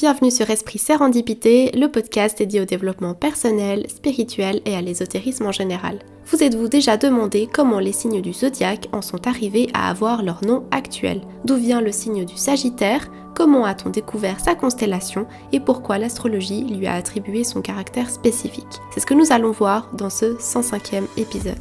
Bienvenue sur Esprit Sérendipité, le podcast dédié au développement personnel, spirituel et à l'ésotérisme en général. Vous êtes-vous déjà demandé comment les signes du zodiaque en sont arrivés à avoir leur nom actuel? D'où vient le signe du Sagittaire? Comment a-t-on découvert sa constellation? Et pourquoi l'astrologie lui a attribué son caractère spécifique? C'est ce que nous allons voir dans ce 105e épisode.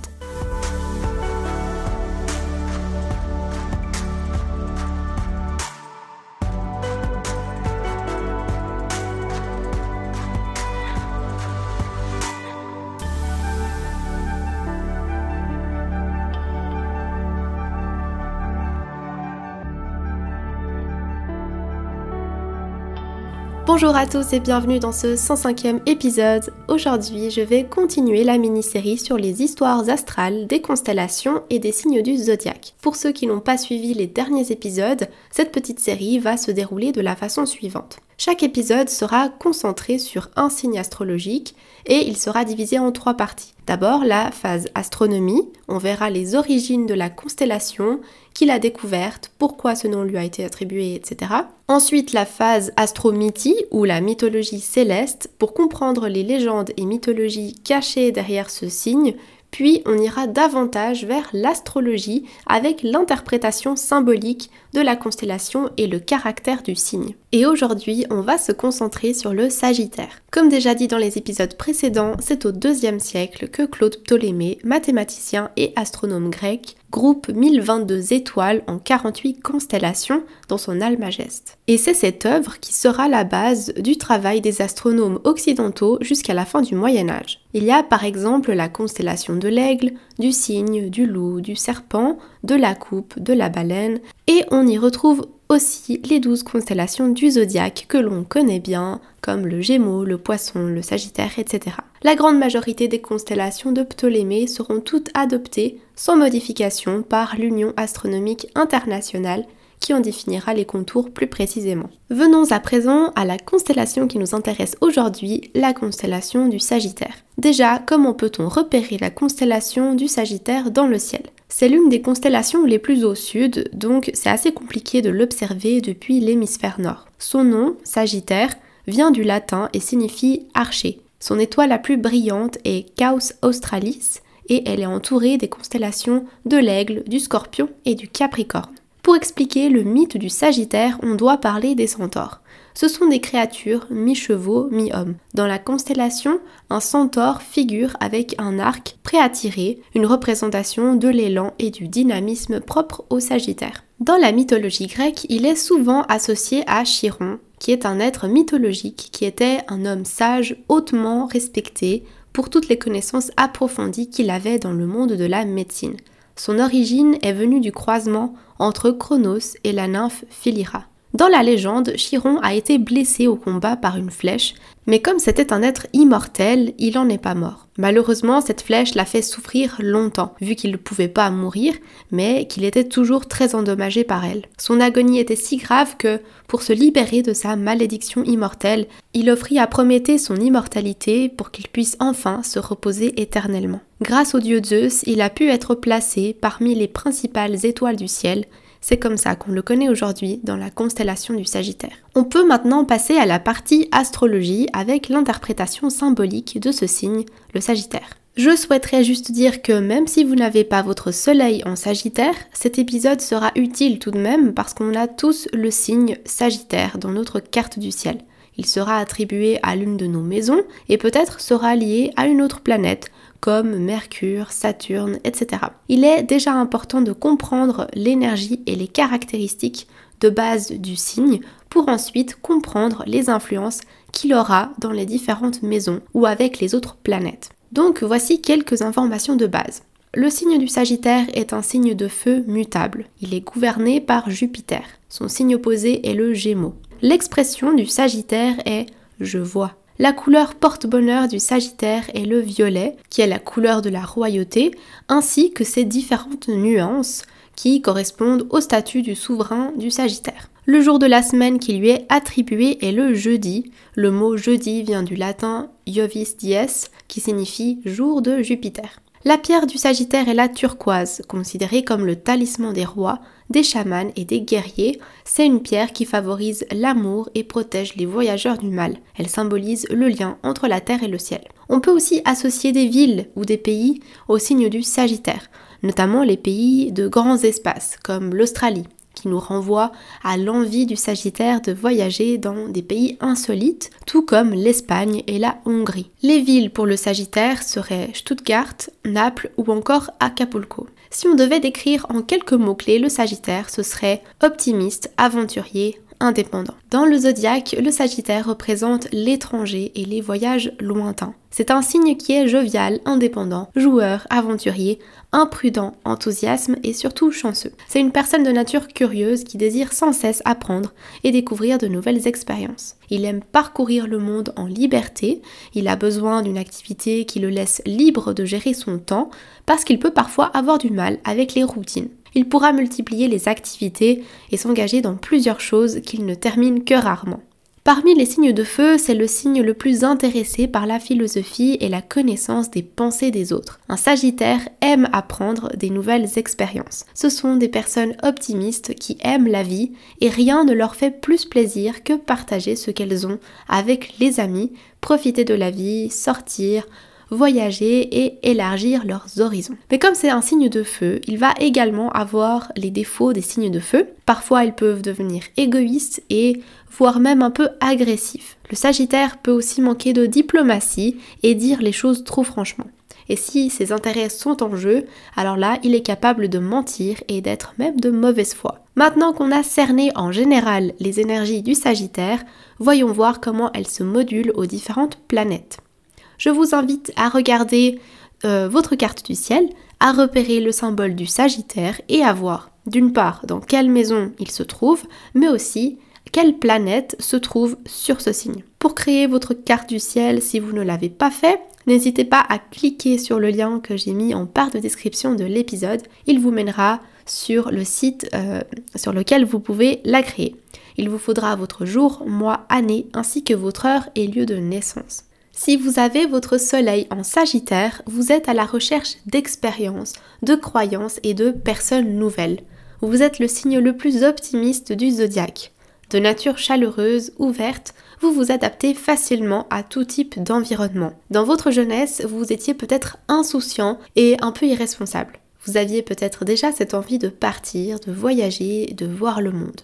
Bonjour à tous et bienvenue dans ce 105e épisode. Aujourd'hui, je vais continuer la mini-série sur les histoires astrales des constellations et des signes du zodiaque. Pour ceux qui n'ont pas suivi les derniers épisodes, cette petite série va se dérouler de la façon suivante. Chaque épisode sera concentré sur un signe astrologique et il sera divisé en trois parties. D'abord la phase astronomie, on verra les origines de la constellation, qui l'a découverte, pourquoi ce nom lui a été attribué, etc. Ensuite la phase astromythie ou la mythologie céleste, pour comprendre les légendes et mythologies cachées derrière ce signe, puis on ira davantage vers l'astrologie avec l'interprétation symbolique de la constellation et le caractère du signe. Et aujourd'hui, on va se concentrer sur le Sagittaire. Comme déjà dit dans les épisodes précédents, c'est au deuxième siècle que Claude Ptolémée, mathématicien et astronome grec, groupe 1022 étoiles en 48 constellations dans son Almageste. Et c'est cette œuvre qui sera la base du travail des astronomes occidentaux jusqu'à la fin du Moyen Âge. Il y a par exemple la constellation de l'aigle, du cygne, du loup, du serpent, de la coupe, de la baleine, et on y retrouve aussi les douze constellations du zodiaque que l'on connaît bien, comme le Gémeaux, le Poisson, le Sagittaire, etc. La grande majorité des constellations de Ptolémée seront toutes adoptées sans modification par l'Union astronomique internationale qui en définira les contours plus précisément. Venons à présent à la constellation qui nous intéresse aujourd'hui, la constellation du Sagittaire. Déjà, comment peut-on repérer la constellation du Sagittaire dans le ciel? C'est l'une des constellations les plus au sud, donc c'est assez compliqué de l'observer depuis l'hémisphère nord. Son nom, Sagittaire, vient du latin et signifie archer. Son étoile la plus brillante est Caus Australis et elle est entourée des constellations de l'aigle, du scorpion et du capricorne. Pour expliquer le mythe du Sagittaire, on doit parler des centaures. Ce sont des créatures mi-chevaux, mi-hommes. Dans la constellation, un centaure figure avec un arc prêt à tirer, une représentation de l'élan et du dynamisme propre au Sagittaire. Dans la mythologie grecque, il est souvent associé à Chiron, qui est un être mythologique qui était un homme sage, hautement respecté pour toutes les connaissances approfondies qu'il avait dans le monde de la médecine. Son origine est venue du croisement entre Chronos et la nymphe Philira. Dans la légende, Chiron a été blessé au combat par une flèche, mais comme c'était un être immortel, il n'en est pas mort. Malheureusement, cette flèche l'a fait souffrir longtemps, vu qu'il ne pouvait pas mourir, mais qu'il était toujours très endommagé par elle. Son agonie était si grave que, pour se libérer de sa malédiction immortelle, il offrit à Prométhée son immortalité pour qu'il puisse enfin se reposer éternellement. Grâce au dieu Zeus, il a pu être placé parmi les principales étoiles du ciel, c'est comme ça qu'on le connaît aujourd'hui dans la constellation du Sagittaire. On peut maintenant passer à la partie astrologie avec l'interprétation symbolique de ce signe, le Sagittaire. Je souhaiterais juste dire que même si vous n'avez pas votre soleil en Sagittaire, cet épisode sera utile tout de même parce qu'on a tous le signe Sagittaire dans notre carte du ciel. Il sera attribué à l'une de nos maisons et peut-être sera lié à une autre planète comme Mercure, Saturne, etc. Il est déjà important de comprendre l'énergie et les caractéristiques de base du signe pour ensuite comprendre les influences qu'il aura dans les différentes maisons ou avec les autres planètes. Donc voici quelques informations de base. Le signe du Sagittaire est un signe de feu mutable. Il est gouverné par Jupiter. Son signe opposé est le Gémeaux. L'expression du Sagittaire est je vois. La couleur porte-bonheur du Sagittaire est le violet, qui est la couleur de la royauté, ainsi que ses différentes nuances qui correspondent au statut du souverain du Sagittaire. Le jour de la semaine qui lui est attribué est le jeudi. Le mot jeudi vient du latin Jovis dies, qui signifie jour de Jupiter. La pierre du Sagittaire est la turquoise, considérée comme le talisman des rois, des chamans et des guerriers. C'est une pierre qui favorise l'amour et protège les voyageurs du mal. Elle symbolise le lien entre la terre et le ciel. On peut aussi associer des villes ou des pays au signe du Sagittaire, notamment les pays de grands espaces comme l'Australie, qui nous renvoie à l'envie du Sagittaire de voyager dans des pays insolites, tout comme l'Espagne et la Hongrie. Les villes pour le Sagittaire seraient Stuttgart, Naples ou encore Acapulco. Si on devait décrire en quelques mots-clés le Sagittaire, ce serait optimiste, aventurier, indépendant. Dans le zodiaque, le Sagittaire représente l'étranger et les voyages lointains. C'est un signe qui est jovial, indépendant, joueur, aventurier, imprudent, enthousiasme et surtout chanceux. C'est une personne de nature curieuse qui désire sans cesse apprendre et découvrir de nouvelles expériences. Il aime parcourir le monde en liberté, il a besoin d'une activité qui le laisse libre de gérer son temps parce qu'il peut parfois avoir du mal avec les routines. Il pourra multiplier les activités et s'engager dans plusieurs choses qu'il ne termine que rarement. Parmi les signes de feu, c'est le signe le plus intéressé par la philosophie et la connaissance des pensées des autres. Un Sagittaire aime apprendre des nouvelles expériences. Ce sont des personnes optimistes qui aiment la vie et rien ne leur fait plus plaisir que partager ce qu'elles ont avec les amis, profiter de la vie, sortir, voyager et élargir leurs horizons. Mais comme c'est un signe de feu, il va également avoir les défauts des signes de feu. Parfois, ils peuvent devenir égoïstes et voire même un peu agressifs. Le Sagittaire peut aussi manquer de diplomatie et dire les choses trop franchement. Et si ses intérêts sont en jeu, alors là, il est capable de mentir et d'être même de mauvaise foi. Maintenant qu'on a cerné en général les énergies du Sagittaire, voyons voir comment elles se modulent aux différentes planètes je vous invite à regarder euh, votre carte du ciel, à repérer le symbole du Sagittaire et à voir d'une part dans quelle maison il se trouve, mais aussi quelle planète se trouve sur ce signe. Pour créer votre carte du ciel, si vous ne l'avez pas fait, n'hésitez pas à cliquer sur le lien que j'ai mis en part de description de l'épisode. Il vous mènera sur le site euh, sur lequel vous pouvez la créer. Il vous faudra votre jour, mois, année ainsi que votre heure et lieu de naissance. Si vous avez votre soleil en Sagittaire, vous êtes à la recherche d'expériences, de croyances et de personnes nouvelles. Vous êtes le signe le plus optimiste du zodiaque. De nature chaleureuse, ouverte, vous vous adaptez facilement à tout type d'environnement. Dans votre jeunesse, vous étiez peut-être insouciant et un peu irresponsable. Vous aviez peut-être déjà cette envie de partir, de voyager, de voir le monde.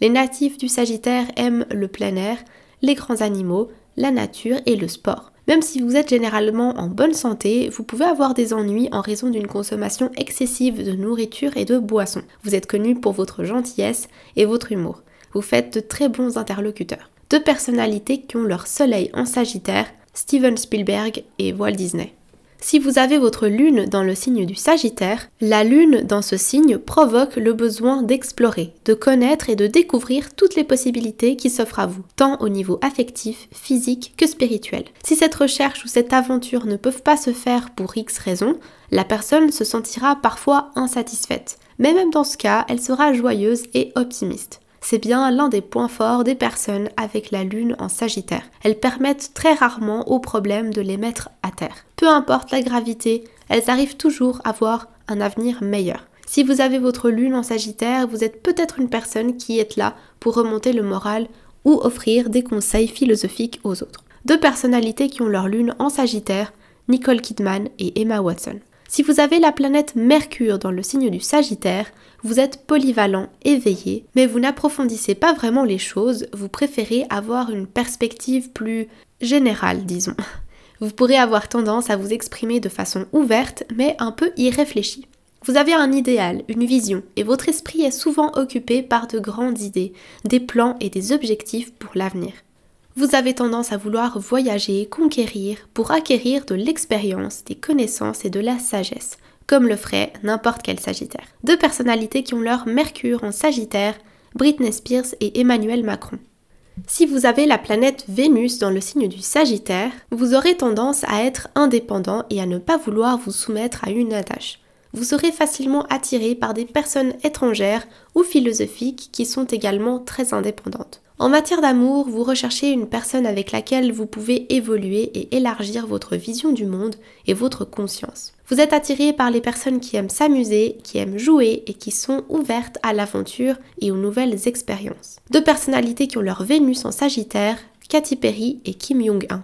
Les natifs du Sagittaire aiment le plein air, les grands animaux, la nature et le sport. Même si vous êtes généralement en bonne santé, vous pouvez avoir des ennuis en raison d'une consommation excessive de nourriture et de boissons. Vous êtes connu pour votre gentillesse et votre humour. Vous faites de très bons interlocuteurs. Deux personnalités qui ont leur soleil en Sagittaire, Steven Spielberg et Walt Disney. Si vous avez votre lune dans le signe du Sagittaire, la lune dans ce signe provoque le besoin d'explorer, de connaître et de découvrir toutes les possibilités qui s'offrent à vous, tant au niveau affectif, physique que spirituel. Si cette recherche ou cette aventure ne peuvent pas se faire pour X raisons, la personne se sentira parfois insatisfaite. Mais même dans ce cas, elle sera joyeuse et optimiste. C'est bien l'un des points forts des personnes avec la lune en Sagittaire. Elles permettent très rarement aux problèmes de les mettre à terre. Peu importe la gravité, elles arrivent toujours à voir un avenir meilleur. Si vous avez votre lune en Sagittaire, vous êtes peut-être une personne qui est là pour remonter le moral ou offrir des conseils philosophiques aux autres. Deux personnalités qui ont leur lune en Sagittaire, Nicole Kidman et Emma Watson. Si vous avez la planète Mercure dans le signe du Sagittaire, vous êtes polyvalent, éveillé, mais vous n'approfondissez pas vraiment les choses, vous préférez avoir une perspective plus générale, disons. Vous pourrez avoir tendance à vous exprimer de façon ouverte, mais un peu irréfléchie. Vous avez un idéal, une vision, et votre esprit est souvent occupé par de grandes idées, des plans et des objectifs pour l'avenir vous avez tendance à vouloir voyager, conquérir, pour acquérir de l'expérience, des connaissances et de la sagesse, comme le ferait n'importe quel Sagittaire. Deux personnalités qui ont leur Mercure en Sagittaire, Britney Spears et Emmanuel Macron. Si vous avez la planète Vénus dans le signe du Sagittaire, vous aurez tendance à être indépendant et à ne pas vouloir vous soumettre à une attache. Vous serez facilement attiré par des personnes étrangères ou philosophiques qui sont également très indépendantes. En matière d'amour, vous recherchez une personne avec laquelle vous pouvez évoluer et élargir votre vision du monde et votre conscience. Vous êtes attiré par les personnes qui aiment s'amuser, qui aiment jouer et qui sont ouvertes à l'aventure et aux nouvelles expériences. Deux personnalités qui ont leur Vénus en Sagittaire, Katy Perry et Kim Jong-un.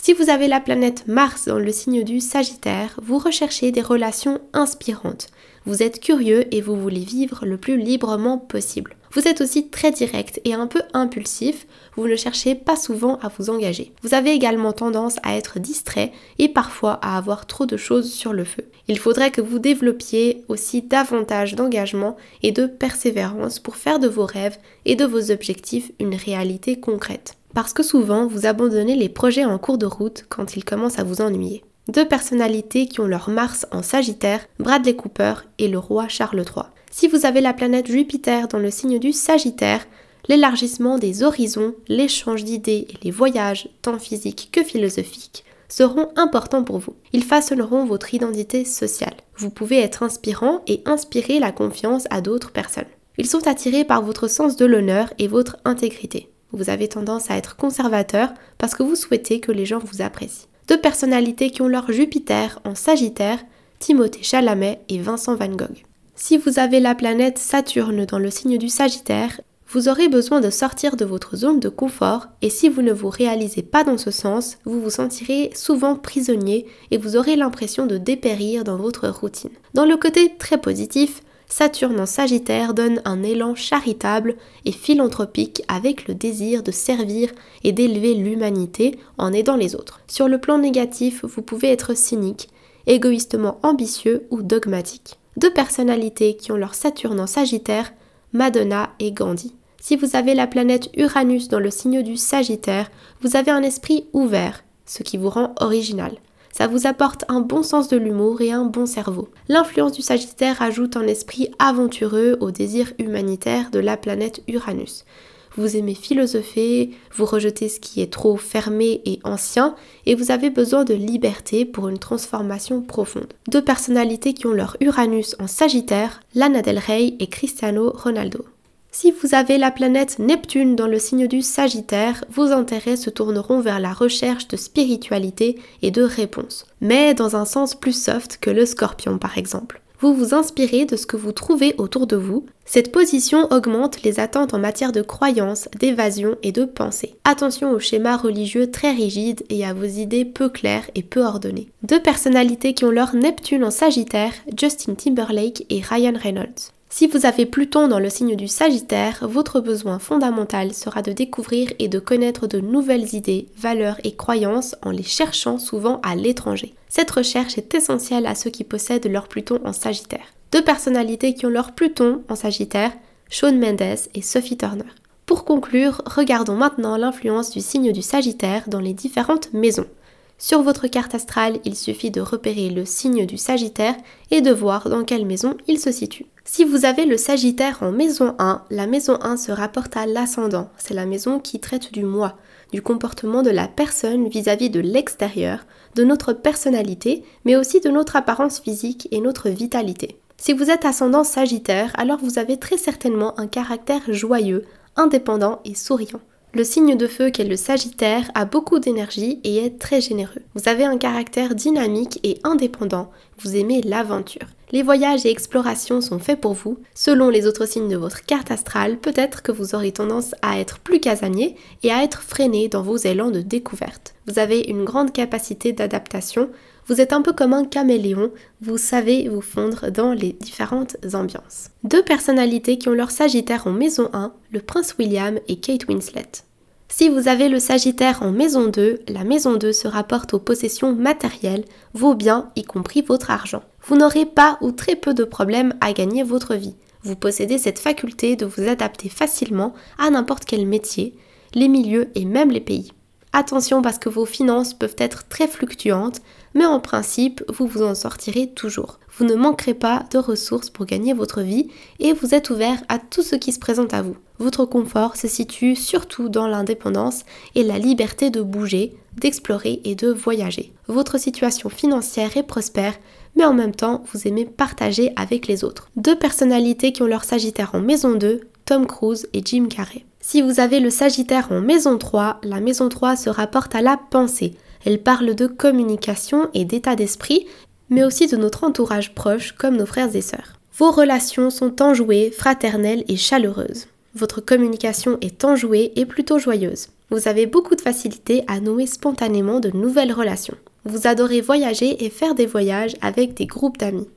Si vous avez la planète Mars dans le signe du Sagittaire, vous recherchez des relations inspirantes. Vous êtes curieux et vous voulez vivre le plus librement possible. Vous êtes aussi très direct et un peu impulsif, vous ne cherchez pas souvent à vous engager. Vous avez également tendance à être distrait et parfois à avoir trop de choses sur le feu. Il faudrait que vous développiez aussi davantage d'engagement et de persévérance pour faire de vos rêves et de vos objectifs une réalité concrète parce que souvent vous abandonnez les projets en cours de route quand ils commencent à vous ennuyer. Deux personnalités qui ont leur Mars en Sagittaire, Bradley Cooper et le roi Charles III. Si vous avez la planète Jupiter dans le signe du Sagittaire, l'élargissement des horizons, l'échange d'idées et les voyages, tant physiques que philosophiques, seront importants pour vous. Ils façonneront votre identité sociale. Vous pouvez être inspirant et inspirer la confiance à d'autres personnes. Ils sont attirés par votre sens de l'honneur et votre intégrité. Vous avez tendance à être conservateur parce que vous souhaitez que les gens vous apprécient. Deux personnalités qui ont leur Jupiter en Sagittaire, Timothée Chalamet et Vincent Van Gogh. Si vous avez la planète Saturne dans le signe du Sagittaire, vous aurez besoin de sortir de votre zone de confort et si vous ne vous réalisez pas dans ce sens, vous vous sentirez souvent prisonnier et vous aurez l'impression de dépérir dans votre routine. Dans le côté très positif, Saturne en Sagittaire donne un élan charitable et philanthropique avec le désir de servir et d'élever l'humanité en aidant les autres. Sur le plan négatif, vous pouvez être cynique, égoïstement ambitieux ou dogmatique. Deux personnalités qui ont leur Saturne en Sagittaire, Madonna et Gandhi. Si vous avez la planète Uranus dans le signe du Sagittaire, vous avez un esprit ouvert, ce qui vous rend original. Ça vous apporte un bon sens de l'humour et un bon cerveau. L'influence du Sagittaire ajoute un esprit aventureux au désir humanitaire de la planète Uranus. Vous aimez philosopher, vous rejetez ce qui est trop fermé et ancien, et vous avez besoin de liberté pour une transformation profonde. Deux personnalités qui ont leur Uranus en Sagittaire, Lana Del Rey et Cristiano Ronaldo. Si vous avez la planète Neptune dans le signe du Sagittaire, vos intérêts se tourneront vers la recherche de spiritualité et de réponses, mais dans un sens plus soft que le scorpion par exemple. Vous vous inspirez de ce que vous trouvez autour de vous. Cette position augmente les attentes en matière de croyances, d'évasion et de pensée. Attention aux schémas religieux très rigides et à vos idées peu claires et peu ordonnées. Deux personnalités qui ont leur Neptune en Sagittaire, Justin Timberlake et Ryan Reynolds. Si vous avez Pluton dans le signe du Sagittaire, votre besoin fondamental sera de découvrir et de connaître de nouvelles idées, valeurs et croyances en les cherchant souvent à l'étranger. Cette recherche est essentielle à ceux qui possèdent leur Pluton en Sagittaire. Deux personnalités qui ont leur Pluton en Sagittaire, Shawn Mendes et Sophie Turner. Pour conclure, regardons maintenant l'influence du signe du Sagittaire dans les différentes maisons. Sur votre carte astrale, il suffit de repérer le signe du Sagittaire et de voir dans quelle maison il se situe. Si vous avez le Sagittaire en maison 1, la maison 1 se rapporte à l'ascendant. C'est la maison qui traite du moi, du comportement de la personne vis-à-vis de l'extérieur, de notre personnalité, mais aussi de notre apparence physique et notre vitalité. Si vous êtes ascendant Sagittaire, alors vous avez très certainement un caractère joyeux, indépendant et souriant. Le signe de feu qu'est le Sagittaire a beaucoup d'énergie et est très généreux. Vous avez un caractère dynamique et indépendant, vous aimez l'aventure. Les voyages et explorations sont faits pour vous. Selon les autres signes de votre carte astrale, peut-être que vous aurez tendance à être plus casanier et à être freiné dans vos élans de découverte. Vous avez une grande capacité d'adaptation, vous êtes un peu comme un caméléon, vous savez vous fondre dans les différentes ambiances. Deux personnalités qui ont leur Sagittaire en maison 1, le prince William et Kate Winslet. Si vous avez le Sagittaire en maison 2, la maison 2 se rapporte aux possessions matérielles, vos biens, y compris votre argent. Vous n'aurez pas ou très peu de problèmes à gagner votre vie. Vous possédez cette faculté de vous adapter facilement à n'importe quel métier, les milieux et même les pays. Attention parce que vos finances peuvent être très fluctuantes, mais en principe, vous vous en sortirez toujours. Vous ne manquerez pas de ressources pour gagner votre vie et vous êtes ouvert à tout ce qui se présente à vous. Votre confort se situe surtout dans l'indépendance et la liberté de bouger, d'explorer et de voyager. Votre situation financière est prospère, mais en même temps, vous aimez partager avec les autres. Deux personnalités qui ont leur Sagittaire en maison 2, Tom Cruise et Jim Carrey. Si vous avez le Sagittaire en maison 3, la maison 3 se rapporte à la pensée. Elle parle de communication et d'état d'esprit, mais aussi de notre entourage proche comme nos frères et sœurs. Vos relations sont enjouées, fraternelles et chaleureuses. Votre communication est enjouée et plutôt joyeuse. Vous avez beaucoup de facilité à nouer spontanément de nouvelles relations. Vous adorez voyager et faire des voyages avec des groupes d'amis.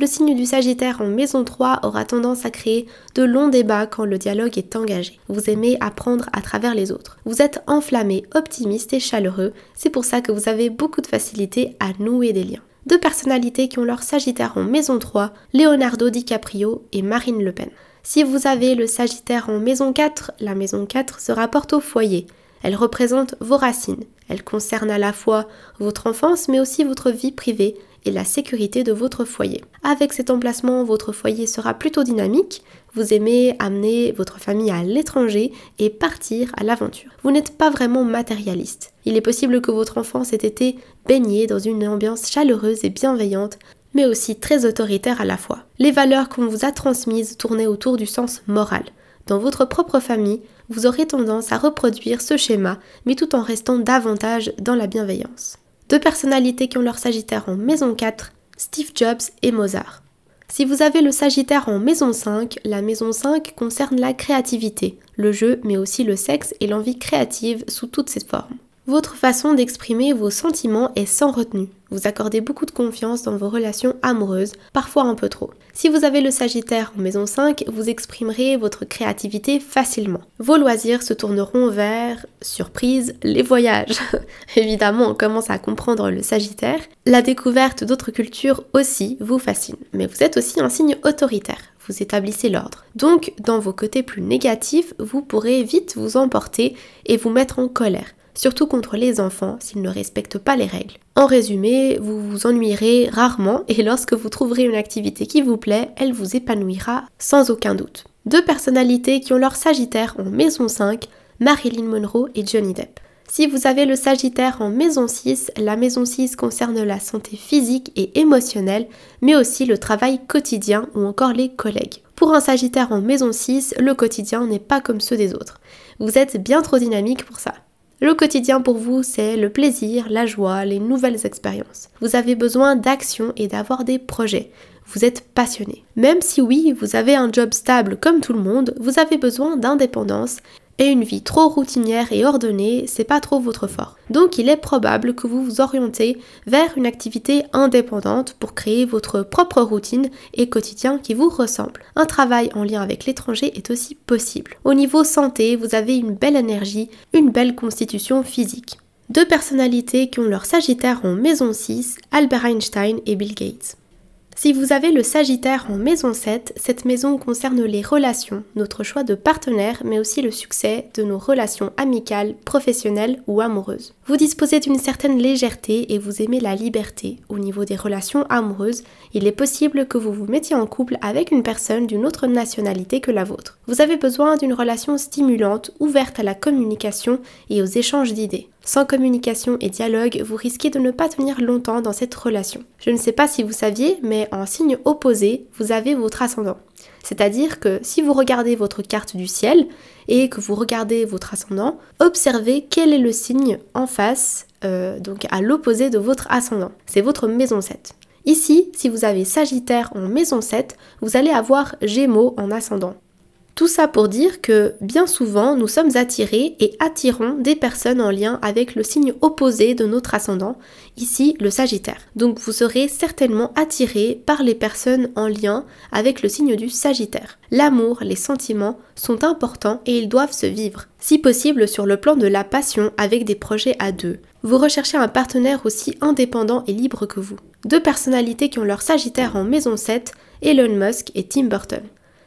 Le signe du Sagittaire en maison 3 aura tendance à créer de longs débats quand le dialogue est engagé. Vous aimez apprendre à travers les autres. Vous êtes enflammé, optimiste et chaleureux, c'est pour ça que vous avez beaucoup de facilité à nouer des liens. Deux personnalités qui ont leur Sagittaire en maison 3, Leonardo DiCaprio et Marine Le Pen. Si vous avez le Sagittaire en maison 4, la maison 4 se rapporte au foyer. Elle représente vos racines. Elle concerne à la fois votre enfance mais aussi votre vie privée et la sécurité de votre foyer. Avec cet emplacement, votre foyer sera plutôt dynamique. Vous aimez amener votre famille à l'étranger et partir à l'aventure. Vous n'êtes pas vraiment matérialiste. Il est possible que votre enfance ait été baignée dans une ambiance chaleureuse et bienveillante mais aussi très autoritaire à la fois. Les valeurs qu'on vous a transmises tournaient autour du sens moral. Dans votre propre famille, vous aurez tendance à reproduire ce schéma, mais tout en restant davantage dans la bienveillance. Deux personnalités qui ont leur Sagittaire en maison 4, Steve Jobs et Mozart. Si vous avez le Sagittaire en maison 5, la maison 5 concerne la créativité, le jeu, mais aussi le sexe et l'envie créative sous toutes ses formes. Votre façon d'exprimer vos sentiments est sans retenue. Vous accordez beaucoup de confiance dans vos relations amoureuses, parfois un peu trop. Si vous avez le Sagittaire en maison 5, vous exprimerez votre créativité facilement. Vos loisirs se tourneront vers, surprise, les voyages. Évidemment, on commence à comprendre le Sagittaire. La découverte d'autres cultures aussi vous fascine. Mais vous êtes aussi un signe autoritaire vous établissez l'ordre. Donc, dans vos côtés plus négatifs, vous pourrez vite vous emporter et vous mettre en colère surtout contre les enfants s'ils ne respectent pas les règles. En résumé, vous vous ennuierez rarement et lorsque vous trouverez une activité qui vous plaît, elle vous épanouira sans aucun doute. Deux personnalités qui ont leur Sagittaire en maison 5, Marilyn Monroe et Johnny Depp. Si vous avez le Sagittaire en maison 6, la maison 6 concerne la santé physique et émotionnelle, mais aussi le travail quotidien ou encore les collègues. Pour un Sagittaire en maison 6, le quotidien n'est pas comme ceux des autres. Vous êtes bien trop dynamique pour ça. Le quotidien pour vous, c'est le plaisir, la joie, les nouvelles expériences. Vous avez besoin d'action et d'avoir des projets. Vous êtes passionné. Même si oui, vous avez un job stable comme tout le monde, vous avez besoin d'indépendance et une vie trop routinière et ordonnée, c'est pas trop votre fort. Donc il est probable que vous vous orientez vers une activité indépendante pour créer votre propre routine et quotidien qui vous ressemble. Un travail en lien avec l'étranger est aussi possible. Au niveau santé, vous avez une belle énergie, une belle constitution physique. Deux personnalités qui ont leur Sagittaire en maison 6, Albert Einstein et Bill Gates. Si vous avez le Sagittaire en maison 7, cette maison concerne les relations, notre choix de partenaire, mais aussi le succès de nos relations amicales, professionnelles ou amoureuses. Vous disposez d'une certaine légèreté et vous aimez la liberté. Au niveau des relations amoureuses, il est possible que vous vous mettiez en couple avec une personne d'une autre nationalité que la vôtre. Vous avez besoin d'une relation stimulante, ouverte à la communication et aux échanges d'idées. Sans communication et dialogue, vous risquez de ne pas tenir longtemps dans cette relation. Je ne sais pas si vous saviez, mais en signe opposé, vous avez votre ascendant. C'est-à-dire que si vous regardez votre carte du ciel et que vous regardez votre ascendant, observez quel est le signe en face, euh, donc à l'opposé de votre ascendant. C'est votre maison 7. Ici, si vous avez Sagittaire en maison 7, vous allez avoir Gémeaux en ascendant. Tout ça pour dire que bien souvent nous sommes attirés et attirons des personnes en lien avec le signe opposé de notre ascendant, ici le Sagittaire. Donc vous serez certainement attiré par les personnes en lien avec le signe du Sagittaire. L'amour, les sentiments sont importants et ils doivent se vivre, si possible sur le plan de la passion avec des projets à deux. Vous recherchez un partenaire aussi indépendant et libre que vous. Deux personnalités qui ont leur Sagittaire en maison 7, Elon Musk et Tim Burton.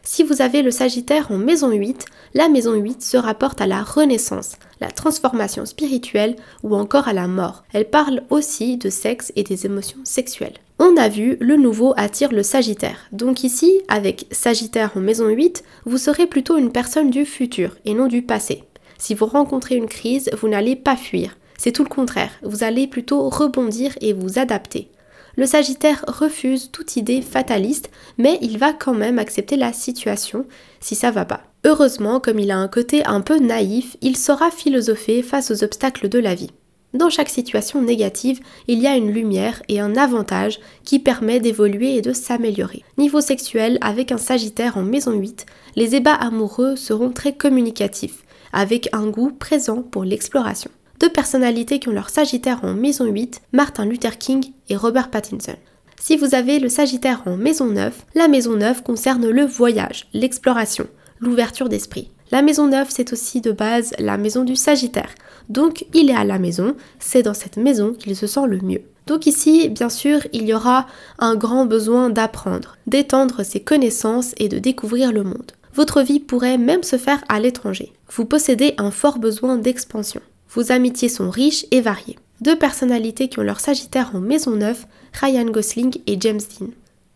Si vous avez le Sagittaire en maison 8, la maison 8 se rapporte à la renaissance, la transformation spirituelle ou encore à la mort. Elle parle aussi de sexe et des émotions sexuelles. On a vu, le nouveau attire le Sagittaire. Donc ici, avec Sagittaire en maison 8, vous serez plutôt une personne du futur et non du passé. Si vous rencontrez une crise, vous n'allez pas fuir. C'est tout le contraire, vous allez plutôt rebondir et vous adapter. Le Sagittaire refuse toute idée fataliste, mais il va quand même accepter la situation si ça va pas. Heureusement, comme il a un côté un peu naïf, il saura philosopher face aux obstacles de la vie. Dans chaque situation négative, il y a une lumière et un avantage qui permet d'évoluer et de s'améliorer. Niveau sexuel, avec un Sagittaire en maison 8, les ébats amoureux seront très communicatifs, avec un goût présent pour l'exploration. Deux personnalités qui ont leur Sagittaire en maison 8, Martin Luther King Robert Pattinson. Si vous avez le Sagittaire en maison 9, la maison 9 concerne le voyage, l'exploration, l'ouverture d'esprit. La maison 9, c'est aussi de base la maison du Sagittaire. Donc il est à la maison, c'est dans cette maison qu'il se sent le mieux. Donc ici, bien sûr, il y aura un grand besoin d'apprendre, d'étendre ses connaissances et de découvrir le monde. Votre vie pourrait même se faire à l'étranger. Vous possédez un fort besoin d'expansion. Vos amitiés sont riches et variées. Deux personnalités qui ont leur Sagittaire en maison 9, Ryan Gosling et James Dean.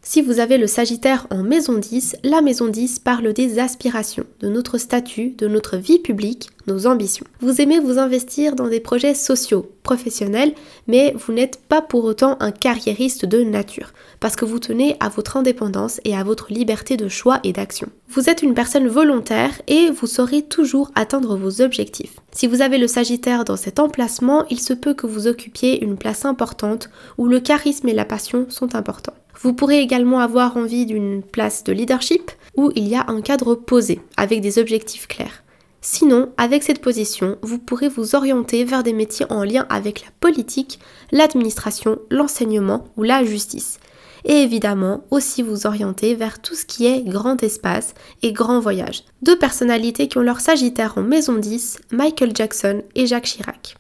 Si vous avez le Sagittaire en maison 10, la maison 10 parle des aspirations, de notre statut, de notre vie publique, nos ambitions. Vous aimez vous investir dans des projets sociaux, professionnels, mais vous n'êtes pas pour autant un carriériste de nature, parce que vous tenez à votre indépendance et à votre liberté de choix et d'action. Vous êtes une personne volontaire et vous saurez toujours atteindre vos objectifs. Si vous avez le Sagittaire dans cet emplacement, il se peut que vous occupiez une place importante où le charisme et la passion sont importants. Vous pourrez également avoir envie d'une place de leadership où il y a un cadre posé avec des objectifs clairs. Sinon, avec cette position, vous pourrez vous orienter vers des métiers en lien avec la politique, l'administration, l'enseignement ou la justice. Et évidemment, aussi vous orienter vers tout ce qui est grand espace et grand voyage. Deux personnalités qui ont leur Sagittaire en maison 10, Michael Jackson et Jacques Chirac.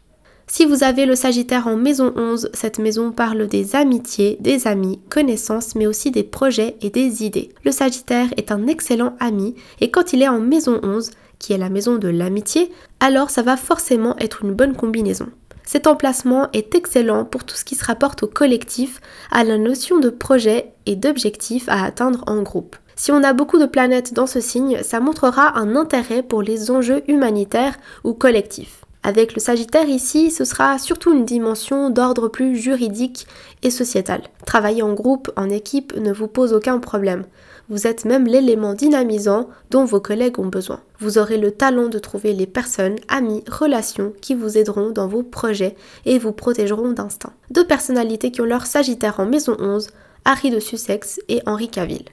Si vous avez le Sagittaire en maison 11, cette maison parle des amitiés, des amis, connaissances, mais aussi des projets et des idées. Le Sagittaire est un excellent ami et quand il est en maison 11, qui est la maison de l'amitié, alors ça va forcément être une bonne combinaison. Cet emplacement est excellent pour tout ce qui se rapporte au collectif, à la notion de projet et d'objectif à atteindre en groupe. Si on a beaucoup de planètes dans ce signe, ça montrera un intérêt pour les enjeux humanitaires ou collectifs. Avec le Sagittaire ici, ce sera surtout une dimension d'ordre plus juridique et sociétal. Travailler en groupe, en équipe ne vous pose aucun problème. Vous êtes même l'élément dynamisant dont vos collègues ont besoin. Vous aurez le talent de trouver les personnes, amis, relations qui vous aideront dans vos projets et vous protégeront d'instinct. Deux personnalités qui ont leur Sagittaire en maison 11, Harry de Sussex et Henri Cavill.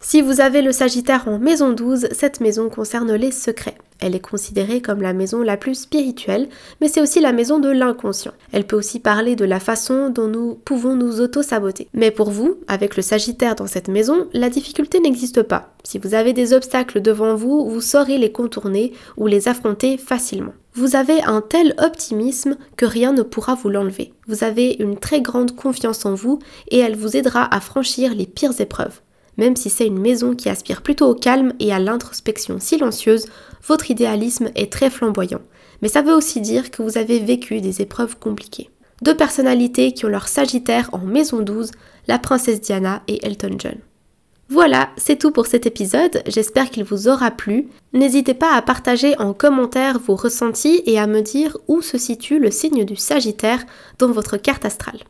Si vous avez le Sagittaire en maison 12, cette maison concerne les secrets. Elle est considérée comme la maison la plus spirituelle, mais c'est aussi la maison de l'inconscient. Elle peut aussi parler de la façon dont nous pouvons nous auto-saboter. Mais pour vous, avec le Sagittaire dans cette maison, la difficulté n'existe pas. Si vous avez des obstacles devant vous, vous saurez les contourner ou les affronter facilement. Vous avez un tel optimisme que rien ne pourra vous l'enlever. Vous avez une très grande confiance en vous et elle vous aidera à franchir les pires épreuves. Même si c'est une maison qui aspire plutôt au calme et à l'introspection silencieuse, votre idéalisme est très flamboyant. Mais ça veut aussi dire que vous avez vécu des épreuves compliquées. Deux personnalités qui ont leur Sagittaire en maison 12, la princesse Diana et Elton John. Voilà, c'est tout pour cet épisode, j'espère qu'il vous aura plu. N'hésitez pas à partager en commentaire vos ressentis et à me dire où se situe le signe du Sagittaire dans votre carte astrale.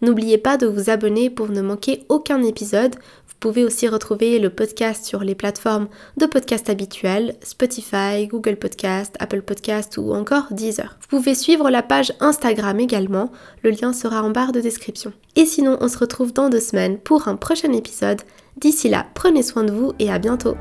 N'oubliez pas de vous abonner pour ne manquer aucun épisode. Vous pouvez aussi retrouver le podcast sur les plateformes de podcast habituelles, Spotify, Google Podcast, Apple Podcast ou encore Deezer. Vous pouvez suivre la page Instagram également, le lien sera en barre de description. Et sinon, on se retrouve dans deux semaines pour un prochain épisode. D'ici là, prenez soin de vous et à bientôt.